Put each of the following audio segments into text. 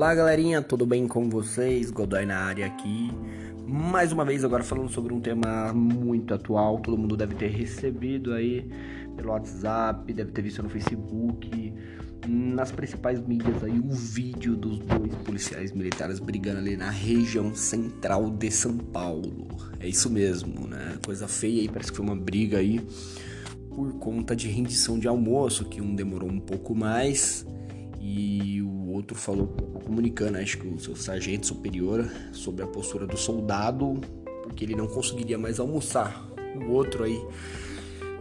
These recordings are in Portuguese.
Olá galerinha, tudo bem com vocês? Godoy na área aqui. Mais uma vez agora falando sobre um tema muito atual, todo mundo deve ter recebido aí pelo WhatsApp, deve ter visto no Facebook, nas principais mídias aí o vídeo dos dois policiais militares brigando ali na região central de São Paulo. É isso mesmo, né? Coisa feia aí, parece que foi uma briga aí por conta de rendição de almoço, que um demorou um pouco mais e o outro falou, comunicando, acho que o seu sargento superior, sobre a postura do soldado, porque ele não conseguiria mais almoçar. O outro aí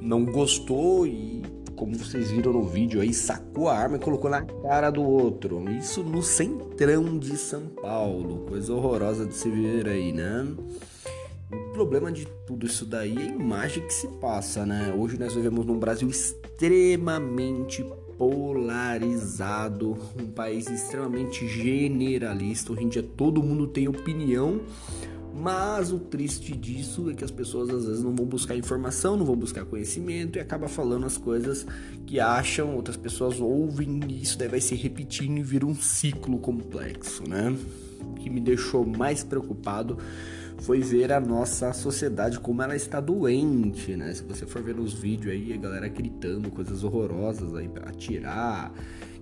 não gostou e, como vocês viram no vídeo aí, sacou a arma e colocou na cara do outro. Isso no centrão de São Paulo, coisa horrorosa de se ver aí, né? O problema de tudo isso daí é a imagem que se passa, né? Hoje nós vivemos num Brasil extremamente polarizado, um país extremamente generalista. Hoje em dia todo mundo tem opinião, mas o triste disso é que as pessoas às vezes não vão buscar informação, não vão buscar conhecimento e acaba falando as coisas que acham, outras pessoas ouvem e isso daí vai se repetindo e vira um ciclo complexo, né? Que me deixou mais preocupado foi ver a nossa sociedade como ela está doente, né? Se você for ver nos vídeos aí, a galera gritando coisas horrorosas aí para atirar,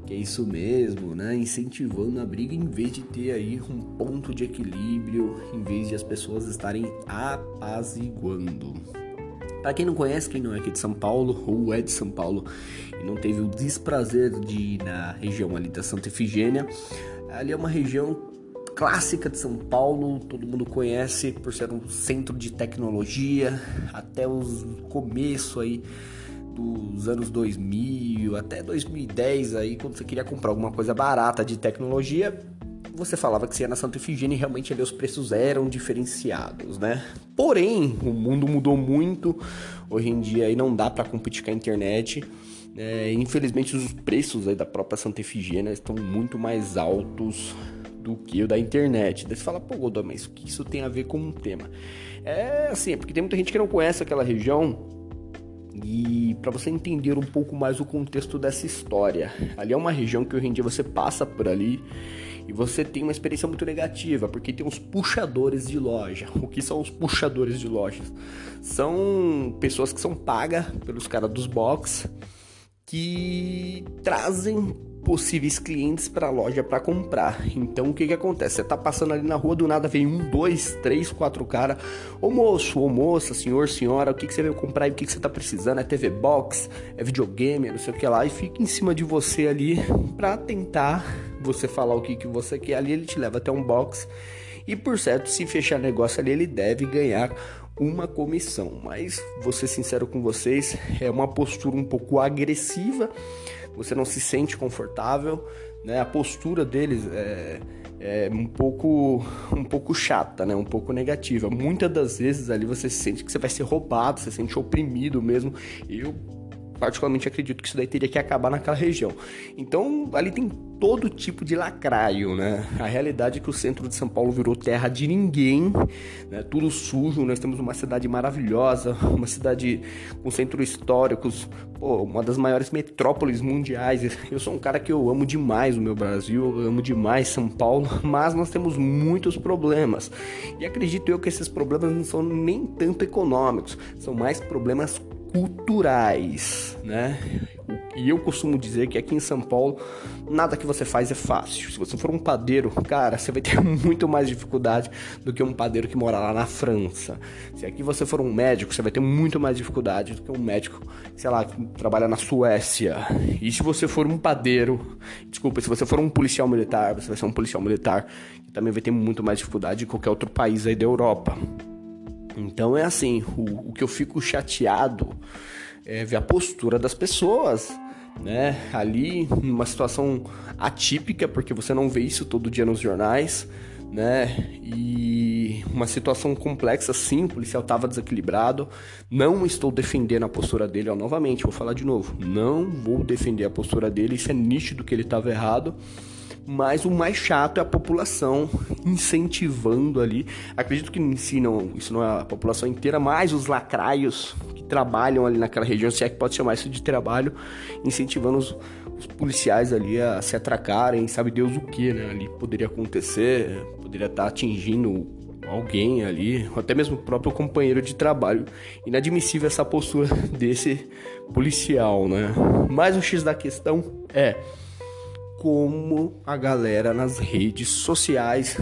que é isso mesmo, né? Incentivando a briga em vez de ter aí um ponto de equilíbrio, em vez de as pessoas estarem apaziguando. Para quem não conhece, quem não é aqui de São Paulo ou é de São Paulo e não teve o desprazer de ir na região ali da Santa Efigênia, ali é uma região clássica de São Paulo, todo mundo conhece por ser um centro de tecnologia, até o começo aí dos anos 2000 até 2010 aí, quando você queria comprar alguma coisa barata de tecnologia, você falava que você ia na Santa Efigênia e realmente ali os preços eram diferenciados, né? Porém, o mundo mudou muito. Hoje em dia aí não dá para competir com a internet. É, infelizmente os preços aí da própria Santa Efigênia estão muito mais altos do que o da internet. Daí você fala, pô, Godoy, mas o que isso tem a ver com um tema? É assim, é porque tem muita gente que não conhece aquela região e para você entender um pouco mais o contexto dessa história, ali é uma região que hoje em dia você passa por ali e você tem uma experiência muito negativa, porque tem os puxadores de loja. O que são os puxadores de lojas? São pessoas que são pagas pelos caras dos box que trazem possíveis clientes para a loja para comprar. Então o que que acontece? Você tá passando ali na rua do nada vem um, dois, três, quatro cara, ô moço, ô moça, senhor, senhora, o que que você veio comprar e o que que você tá precisando? É TV box, é videogame, é não sei o que lá e fica em cima de você ali para tentar você falar o que que você quer ali, ele te leva até um box e por certo, se fechar negócio ali, ele deve ganhar uma comissão. Mas vou ser sincero com vocês, é uma postura um pouco agressiva você não se sente confortável, né? A postura deles é, é um pouco um pouco chata, né? Um pouco negativa. Muitas das vezes ali você sente que você vai ser roubado, você se sente oprimido mesmo. Eu particularmente acredito que isso daí teria que acabar naquela região. Então, ali tem todo tipo de lacraio, né? A realidade é que o centro de São Paulo virou terra de ninguém, né? Tudo sujo. Nós temos uma cidade maravilhosa, uma cidade com centros históricos, pô, uma das maiores metrópoles mundiais. Eu sou um cara que eu amo demais o meu Brasil, eu amo demais São Paulo, mas nós temos muitos problemas. E acredito eu que esses problemas não são nem tanto econômicos, são mais problemas culturais, né? E eu costumo dizer que aqui em São Paulo nada que você faz é fácil. Se você for um padeiro, cara, você vai ter muito mais dificuldade do que um padeiro que mora lá na França. Se aqui você for um médico, você vai ter muito mais dificuldade do que um médico, sei lá, que trabalha na Suécia. E se você for um padeiro, desculpa, se você for um policial militar, você vai ser um policial militar que também vai ter muito mais dificuldade de qualquer outro país aí da Europa. Então é assim, o, o que eu fico chateado é ver a postura das pessoas, né? Ali numa situação atípica, porque você não vê isso todo dia nos jornais, né? E uma situação complexa, sim, o policial estava desequilibrado. Não estou defendendo a postura dele, ó, novamente, vou falar de novo. Não vou defender a postura dele, isso é nítido que ele estava errado. Mas o mais chato é a população incentivando ali. Acredito que em si não, isso não é a população inteira, mas os lacraios que trabalham ali naquela região, se é que pode chamar isso de trabalho, incentivando os, os policiais ali a se atracarem, sabe Deus o que, né? Ali poderia acontecer, poderia estar atingindo alguém ali, ou até mesmo o próprio companheiro de trabalho. Inadmissível essa postura desse policial, né? Mas o X da questão é como a galera nas redes sociais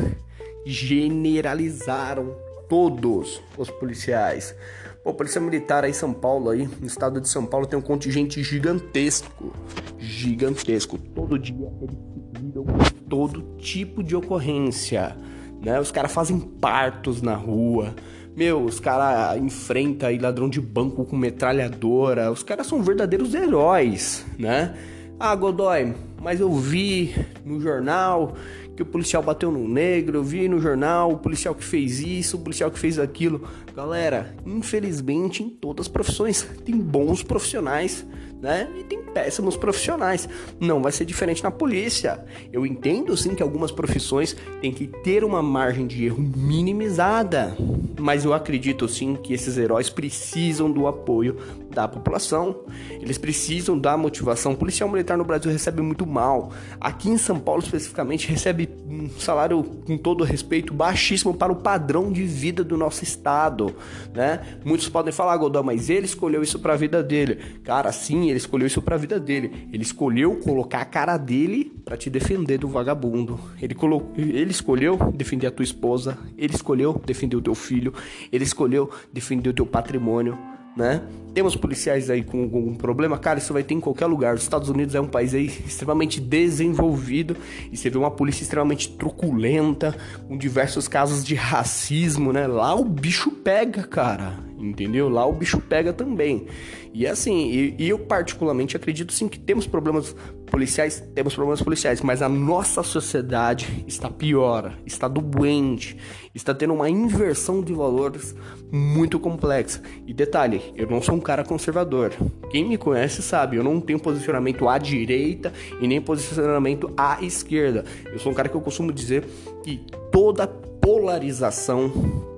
generalizaram todos os policiais. O Polícia Militar aí em São Paulo, aí, no estado de São Paulo, tem um contingente gigantesco. Gigantesco. Todo dia eles lidam todo tipo de ocorrência. Né? Os caras fazem partos na rua. Meu, os caras enfrentam aí ladrão de banco com metralhadora. Os caras são verdadeiros heróis, né? Ah, Godoy, mas eu vi no jornal que o policial bateu no negro, eu vi no jornal o policial que fez isso, o policial que fez aquilo. Galera, infelizmente em todas as profissões tem bons profissionais né? E tem péssimos profissionais. Não vai ser diferente na polícia. Eu entendo sim que algumas profissões têm que ter uma margem de erro minimizada, mas eu acredito sim que esses heróis precisam do apoio da população. Eles precisam da motivação. O policial militar no Brasil recebe muito mal. Aqui em São Paulo especificamente recebe um salário com todo respeito baixíssimo para o padrão de vida do nosso estado, né? Muitos podem falar, Godão, mas ele escolheu isso para a vida dele. Cara, sim, ele escolheu isso para a vida dele. Ele escolheu colocar a cara dele para te defender do vagabundo. Ele, colocou, ele escolheu defender a tua esposa. Ele escolheu defender o teu filho. Ele escolheu defender o teu patrimônio né? Temos policiais aí com algum problema, cara, isso vai ter em qualquer lugar. Os Estados Unidos é um país aí extremamente desenvolvido e você vê uma polícia extremamente truculenta, com diversos casos de racismo, né? Lá o bicho pega, cara, entendeu? Lá o bicho pega também. E assim, e, e eu particularmente acredito sim que temos problemas policiais, temos problemas policiais, mas a nossa sociedade está pior, está doente, está tendo uma inversão de valores muito complexa. E detalhe, eu não sou um cara conservador. Quem me conhece sabe, eu não tenho posicionamento à direita e nem posicionamento à esquerda. Eu sou um cara que eu costumo dizer que toda polarização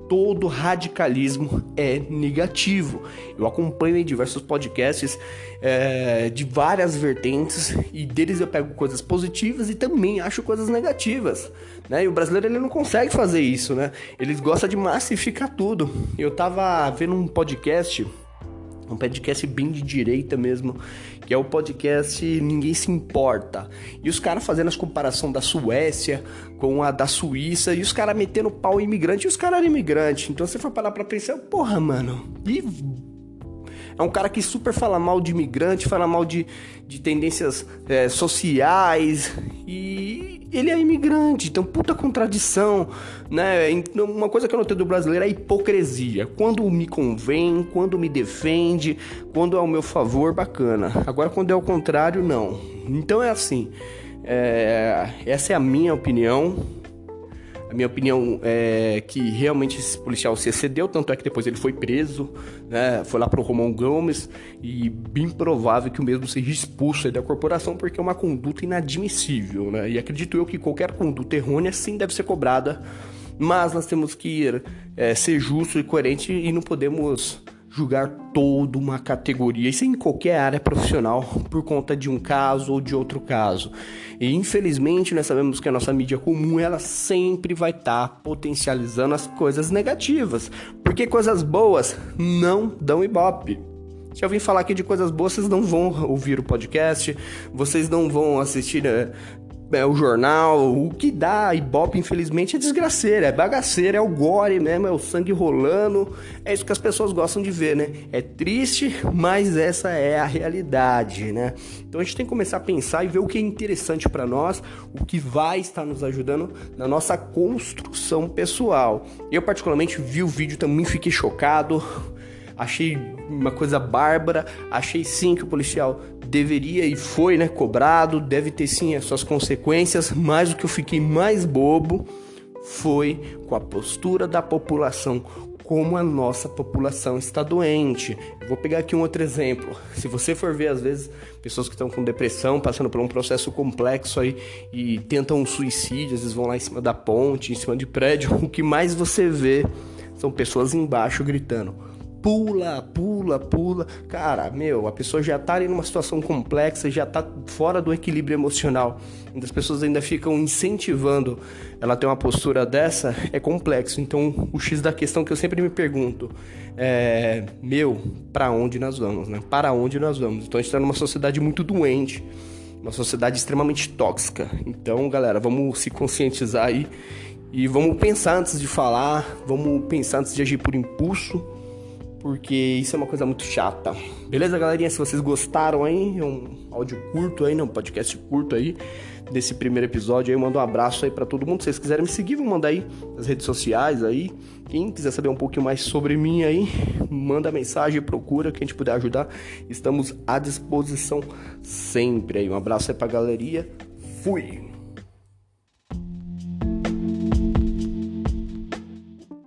todo radicalismo é negativo. Eu acompanho diversos podcasts é, de várias vertentes e deles eu pego coisas positivas e também acho coisas negativas. Né? E o brasileiro ele não consegue fazer isso, né? Eles gostam de massificar tudo. Eu tava vendo um podcast um podcast bem de direita mesmo, que é o podcast Ninguém Se Importa. E os caras fazendo as comparação da Suécia com a da Suíça, e os caras metendo pau em imigrante, e os caras eram imigrantes. Então você for parar pra pensar, porra, mano, e é um cara que super fala mal de imigrante, fala mal de, de tendências é, sociais e ele é imigrante, então puta contradição, né? Uma coisa que eu notei do brasileiro é a hipocrisia. Quando me convém, quando me defende, quando é ao meu favor, bacana. Agora quando é ao contrário, não. Então é assim. É, essa é a minha opinião. A minha opinião é que realmente esse policial se excedeu, tanto é que depois ele foi preso, né? Foi lá pro Romão Gomes e bem provável que o mesmo seja expulso da corporação porque é uma conduta inadmissível, né? E acredito eu que qualquer conduta errônea sim deve ser cobrada, mas nós temos que é, ser justo e coerente e não podemos julgar toda uma categoria, isso em qualquer área profissional, por conta de um caso ou de outro caso. E infelizmente nós sabemos que a nossa mídia comum ela sempre vai estar tá potencializando as coisas negativas, porque coisas boas não dão ibope. Se eu vim falar aqui de coisas boas, vocês não vão ouvir o podcast, vocês não vão assistir né, é, o jornal, o que dá Ibope, infelizmente, é desgraceira, é bagaceira, é o gore mesmo, é o sangue rolando, é isso que as pessoas gostam de ver, né? É triste, mas essa é a realidade, né? Então a gente tem que começar a pensar e ver o que é interessante para nós, o que vai estar nos ajudando na nossa construção pessoal. Eu, particularmente, vi o vídeo também, fiquei chocado, achei uma coisa bárbara, achei sim que o policial deveria e foi, né, cobrado, deve ter sim as suas consequências, mas o que eu fiquei mais bobo foi com a postura da população como a nossa população está doente. Vou pegar aqui um outro exemplo. Se você for ver, às vezes, pessoas que estão com depressão, passando por um processo complexo aí e tentam um suicídio, às vezes vão lá em cima da ponte, em cima de prédio, o que mais você vê são pessoas embaixo gritando pula, pula, pula. Cara, meu, a pessoa já tá ali numa situação complexa, já tá fora do equilíbrio emocional. E as pessoas ainda ficam incentivando ela ter uma postura dessa, é complexo. Então, o X da questão que eu sempre me pergunto é: meu, para onde nós vamos, né? Para onde nós vamos? Então, a gente tá numa sociedade muito doente, uma sociedade extremamente tóxica. Então, galera, vamos se conscientizar aí. E vamos pensar antes de falar, vamos pensar antes de agir por impulso porque isso é uma coisa muito chata. Beleza, galerinha? Se vocês gostaram aí, é um áudio curto aí, né? um podcast curto aí desse primeiro episódio aí, mando um abraço aí para todo mundo. Se vocês quiserem me seguir, vão mandar aí nas redes sociais aí. Quem quiser saber um pouquinho mais sobre mim aí, manda mensagem, procura, quem a gente puder ajudar. Estamos à disposição sempre aí. Um abraço aí pra galeria. Fui!